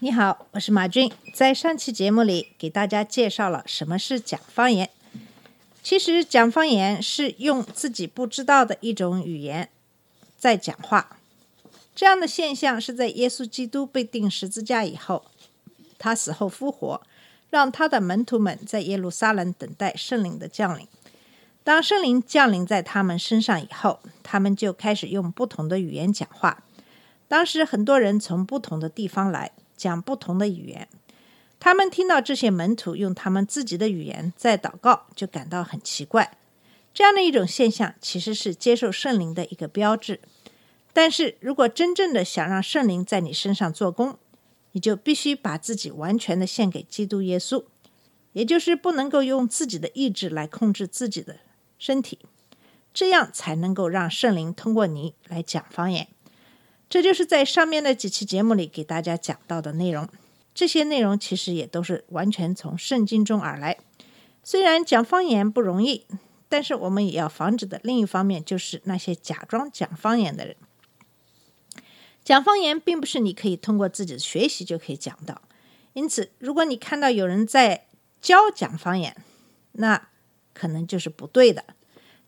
你好，我是马俊。在上期节目里，给大家介绍了什么是讲方言。其实，讲方言是用自己不知道的一种语言在讲话。这样的现象是在耶稣基督被钉十字架以后，他死后复活，让他的门徒们在耶路撒冷等待圣灵的降临。当圣灵降临在他们身上以后，他们就开始用不同的语言讲话。当时很多人从不同的地方来，讲不同的语言。他们听到这些门徒用他们自己的语言在祷告，就感到很奇怪。这样的一种现象其实是接受圣灵的一个标志。但是如果真正的想让圣灵在你身上做工，你就必须把自己完全的献给基督耶稣，也就是不能够用自己的意志来控制自己的身体，这样才能够让圣灵通过你来讲方言。这就是在上面的几期节目里给大家讲到的内容。这些内容其实也都是完全从圣经中而来。虽然讲方言不容易，但是我们也要防止的另一方面就是那些假装讲方言的人。讲方言并不是你可以通过自己的学习就可以讲到，因此，如果你看到有人在教讲方言，那可能就是不对的。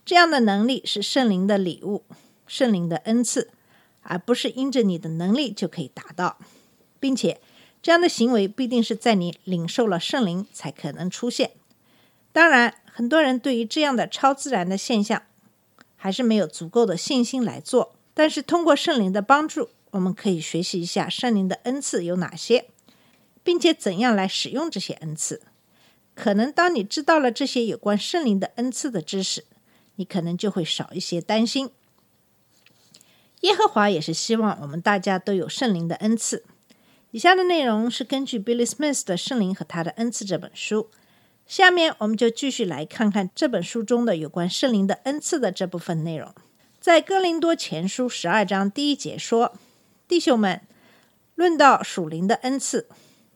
这样的能力是圣灵的礼物，圣灵的恩赐。而不是因着你的能力就可以达到，并且这样的行为必定是在你领受了圣灵才可能出现。当然，很多人对于这样的超自然的现象还是没有足够的信心来做。但是通过圣灵的帮助，我们可以学习一下圣灵的恩赐有哪些，并且怎样来使用这些恩赐。可能当你知道了这些有关圣灵的恩赐的知识，你可能就会少一些担心。耶和华也是希望我们大家都有圣灵的恩赐。以下的内容是根据 Billy Smith 的《圣灵和他的恩赐》这本书。下面我们就继续来看看这本书中的有关圣灵的恩赐的这部分内容。在哥林多前书十二章第一节说：“弟兄们，论到属灵的恩赐，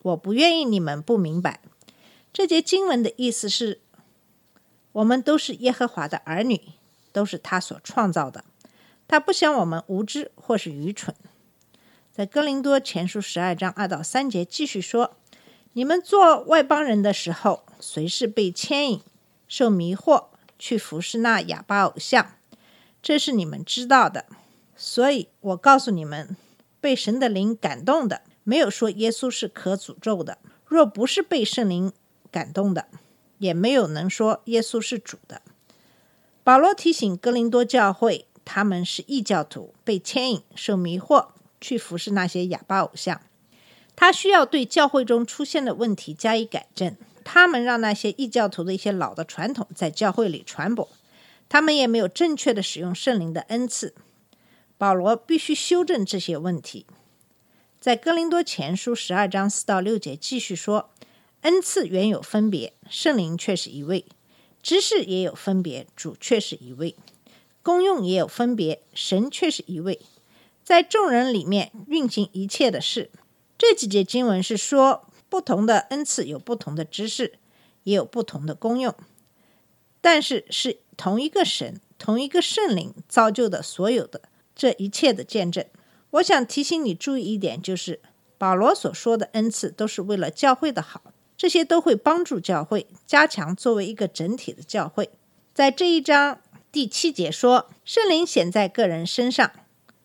我不愿意你们不明白。”这节经文的意思是：我们都是耶和华的儿女，都是他所创造的。他不想我们无知或是愚蠢。在哥林多前书十二章二到三节继续说：“你们做外邦人的时候，随是被牵引、受迷惑，去服侍那哑巴偶像，这是你们知道的。所以我告诉你们，被神的灵感动的，没有说耶稣是可诅咒的；若不是被圣灵感动的，也没有能说耶稣是主的。”保罗提醒哥林多教会。他们是异教徒，被牵引、受迷惑，去服侍那些哑巴偶像。他需要对教会中出现的问题加以改正。他们让那些异教徒的一些老的传统在教会里传播，他们也没有正确的使用圣灵的恩赐。保罗必须修正这些问题。在哥林多前书十二章四到六节继续说：恩赐原有分别，圣灵却是一位；知识也有分别，主却是一位。功用也有分别，神却是一位，在众人里面运行一切的事。这几节经文是说，不同的恩赐有不同的知识，也有不同的功用，但是是同一个神、同一个圣灵造就的所有的这一切的见证。我想提醒你注意一点，就是保罗所说的恩赐都是为了教会的好，这些都会帮助教会加强作为一个整体的教会。在这一章。第七节说，圣灵显在个人身上，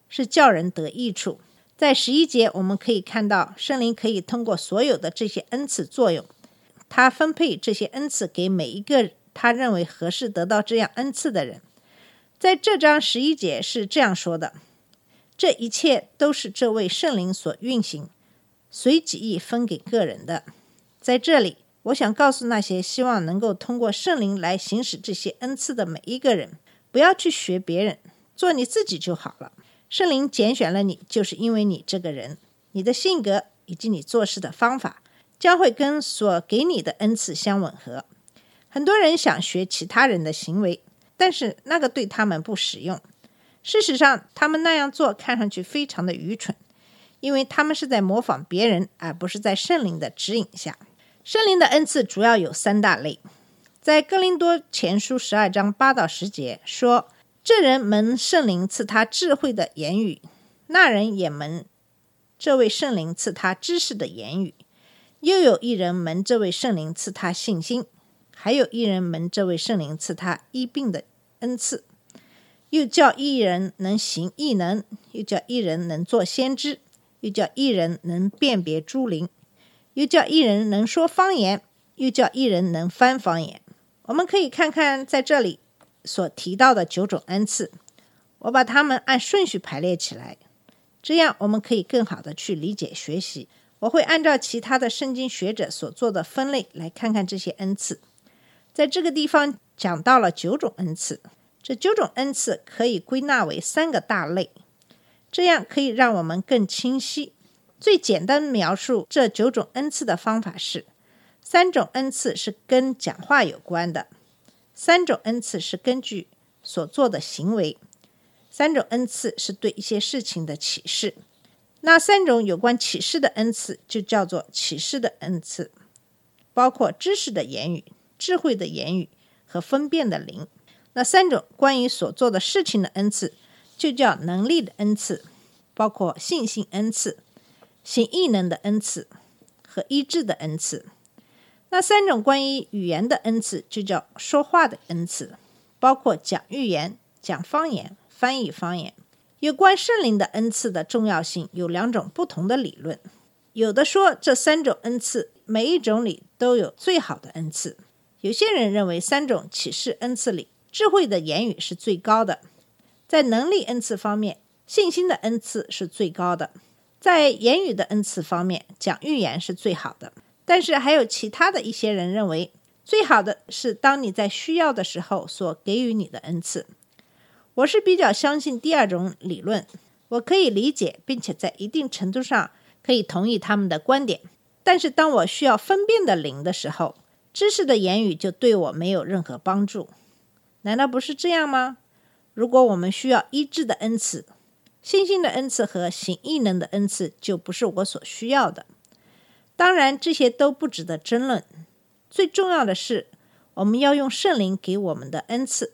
是叫人得益处。在十一节，我们可以看到圣灵可以通过所有的这些恩赐作用，他分配这些恩赐给每一个他认为合适得到这样恩赐的人。在这章十一节是这样说的：这一切都是这位圣灵所运行，随己意分给个人的。在这里。我想告诉那些希望能够通过圣灵来行使这些恩赐的每一个人，不要去学别人，做你自己就好了。圣灵拣选了你，就是因为你这个人，你的性格以及你做事的方法，将会跟所给你的恩赐相吻合。很多人想学其他人的行为，但是那个对他们不实用。事实上，他们那样做看上去非常的愚蠢，因为他们是在模仿别人，而不是在圣灵的指引下。圣灵的恩赐主要有三大类，在哥林多前书十二章八到十节说：“这人蒙圣灵赐他智慧的言语，那人也蒙这位圣灵赐他知识的言语。又有一人蒙这位圣灵赐他信心。”还有一人蒙这位圣灵赐他医病的恩赐，又叫一人能行异能，又叫一人能做先知，又叫一人能辨别诸灵，又叫一人能说方言，又叫一人能翻方言。我们可以看看在这里所提到的九种恩赐，我把它们按顺序排列起来，这样我们可以更好的去理解学习。我会按照其他的圣经学者所做的分类来看看这些恩赐。在这个地方讲到了九种恩赐，这九种恩赐可以归纳为三个大类，这样可以让我们更清晰。最简单描述这九种恩赐的方法是：三种恩赐是跟讲话有关的，三种恩赐是根据所做的行为，三种恩赐是对一些事情的启示。那三种有关启示的恩赐就叫做启示的恩赐，包括知识的言语。智慧的言语和分辨的灵，那三种关于所做的事情的恩赐，就叫能力的恩赐，包括信心恩赐、行异能的恩赐和医治的恩赐。那三种关于语言的恩赐，就叫说话的恩赐，包括讲预言、讲方言、翻译方言。有关圣灵的恩赐的重要性，有两种不同的理论。有的说这三种恩赐每一种里都有最好的恩赐。有些人认为，三种启示恩赐里，智慧的言语是最高的；在能力恩赐方面，信心的恩赐是最高的；在言语的恩赐方面，讲预言是最好的。但是，还有其他的一些人认为，最好的是当你在需要的时候所给予你的恩赐。我是比较相信第二种理论，我可以理解，并且在一定程度上可以同意他们的观点。但是，当我需要分辨的灵的时候，知识的言语就对我没有任何帮助，难道不是这样吗？如果我们需要医治的恩赐、信心的恩赐和行异能的恩赐，就不是我所需要的。当然，这些都不值得争论。最重要的是，我们要用圣灵给我们的恩赐，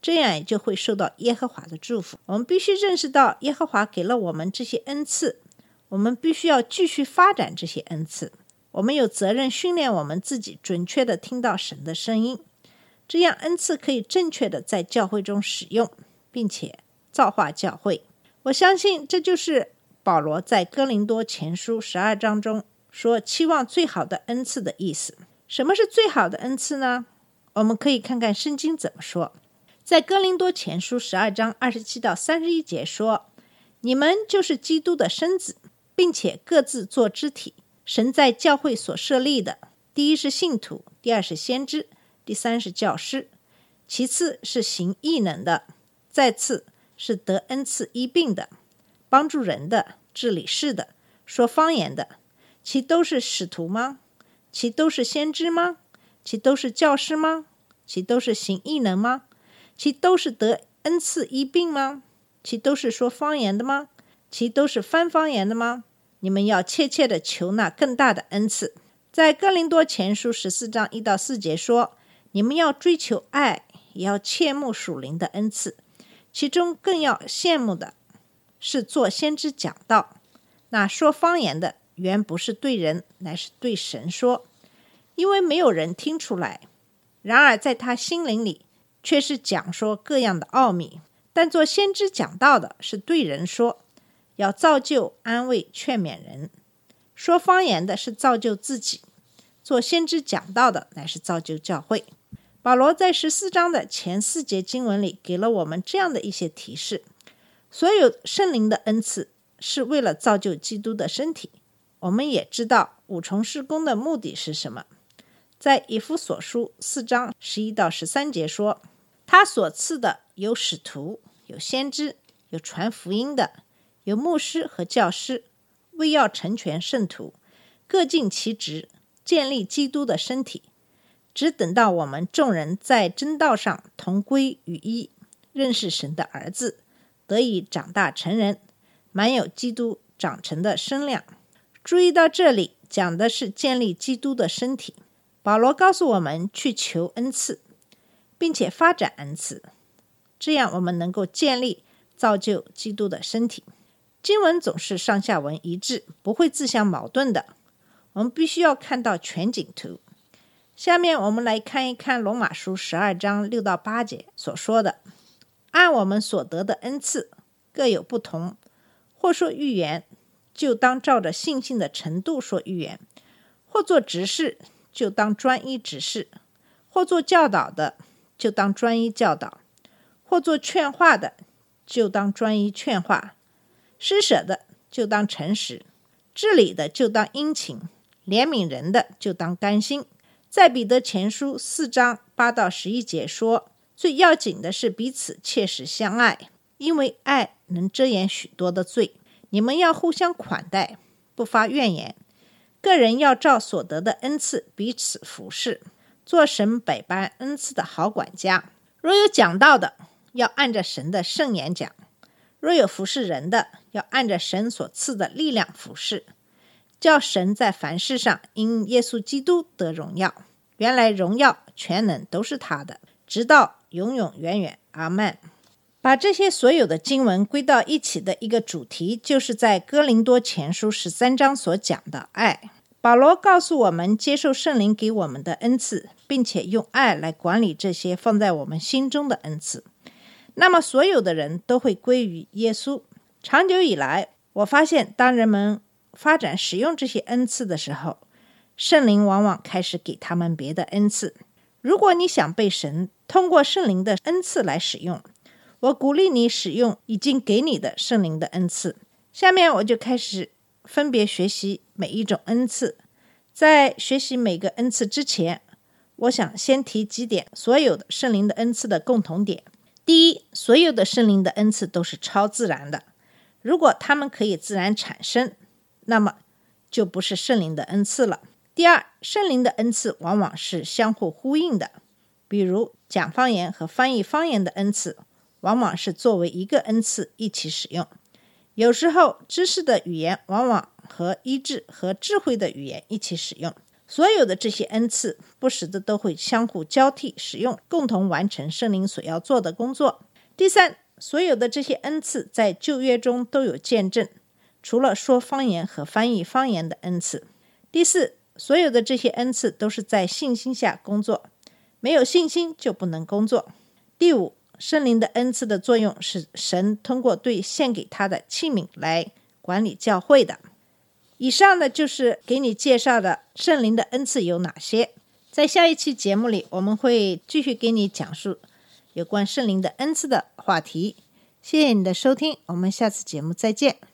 这样也就会受到耶和华的祝福。我们必须认识到，耶和华给了我们这些恩赐，我们必须要继续发展这些恩赐。我们有责任训练我们自己，准确的听到神的声音，这样恩赐可以正确的在教会中使用，并且造化教会。我相信这就是保罗在哥林多前书十二章中说期望最好的恩赐的意思。什么是最好的恩赐呢？我们可以看看圣经怎么说。在哥林多前书十二章二十七到三十一节说：“你们就是基督的身子，并且各自做肢体。”神在教会所设立的，第一是信徒，第二是先知，第三是教师，其次是行异能的，再次是得恩赐医病的，帮助人的，治理事的，说方言的，其都是使徒吗？其都是先知吗？其都是教师吗？其都是行异能吗？其都是得恩赐医病吗？其都是说方言的吗？其都是翻方言的吗？你们要切切的求那更大的恩赐，在哥林多前书十四章一到四节说：你们要追求爱，也要切慕属灵的恩赐，其中更要羡慕的是做先知讲道。那说方言的原不是对人，乃是对神说，因为没有人听出来；然而在他心灵里却是讲说各样的奥秘。但做先知讲道的是对人说。要造就、安慰、劝勉人。说方言的是造就自己，做先知讲道的乃是造就教会。保罗在十四章的前四节经文里给了我们这样的一些提示：所有圣灵的恩赐是为了造就基督的身体。我们也知道五重施工的目的是什么。在以弗所书四章十一到十三节说：“他所赐的有使徒，有先知，有传福音的。”有牧师和教师，为要成全圣徒，各尽其职，建立基督的身体，只等到我们众人在真道上同归于一，认识神的儿子，得以长大成人，满有基督长成的身量。注意到这里讲的是建立基督的身体。保罗告诉我们去求恩赐，并且发展恩赐，这样我们能够建立造就基督的身体。经文总是上下文一致，不会自相矛盾的。我们必须要看到全景图。下面我们来看一看罗马书十二章六到八节所说的：“按我们所得的恩赐各有不同，或说预言，就当照着信心的程度说预言；或做执事，就当专一执事；或做教导的，就当专一教导；或做劝化的，就当专一劝化；施舍的，就当诚实；治理的，就当殷勤；怜悯人的，就当甘心。在彼得前书四章八到十一节说，最要紧的是彼此切实相爱，因为爱能遮掩许多的罪。你们要互相款待，不发怨言。个人要照所得的恩赐彼此服侍，做神百般恩赐的好管家。若有讲道的，要按着神的圣言讲；若有服侍人的，要按着神所赐的力量服侍。叫神在凡事上因耶稣基督得荣耀。原来荣耀全能都是他的，直到永永远远。阿门。把这些所有的经文归到一起的一个主题，就是在哥林多前书十三章所讲的爱。保罗告诉我们，接受圣灵给我们的恩赐，并且用爱来管理这些放在我们心中的恩赐。那么，所有的人都会归于耶稣。长久以来，我发现，当人们发展使用这些恩赐的时候，圣灵往往开始给他们别的恩赐。如果你想被神通过圣灵的恩赐来使用，我鼓励你使用已经给你的圣灵的恩赐。下面我就开始分别学习每一种恩赐。在学习每个恩赐之前，我想先提几点所有的圣灵的恩赐的共同点。第一，所有的圣灵的恩赐都是超自然的。如果他们可以自然产生，那么就不是圣灵的恩赐了。第二，圣灵的恩赐往往是相互呼应的，比如讲方言和翻译方言的恩赐。往往是作为一个恩赐一起使用。有时候，知识的语言往往和医治和智慧的语言一起使用。所有的这些恩赐不时的都会相互交替使用，共同完成圣灵所要做的工作。第三，所有的这些恩赐在旧约中都有见证，除了说方言和翻译方言的恩赐。第四，所有的这些恩赐都是在信心下工作，没有信心就不能工作。第五。圣灵的恩赐的作用是神通过对献给他的器皿来管理教会的。以上呢就是给你介绍的圣灵的恩赐有哪些。在下一期节目里，我们会继续给你讲述有关圣灵的恩赐的话题。谢谢你的收听，我们下次节目再见。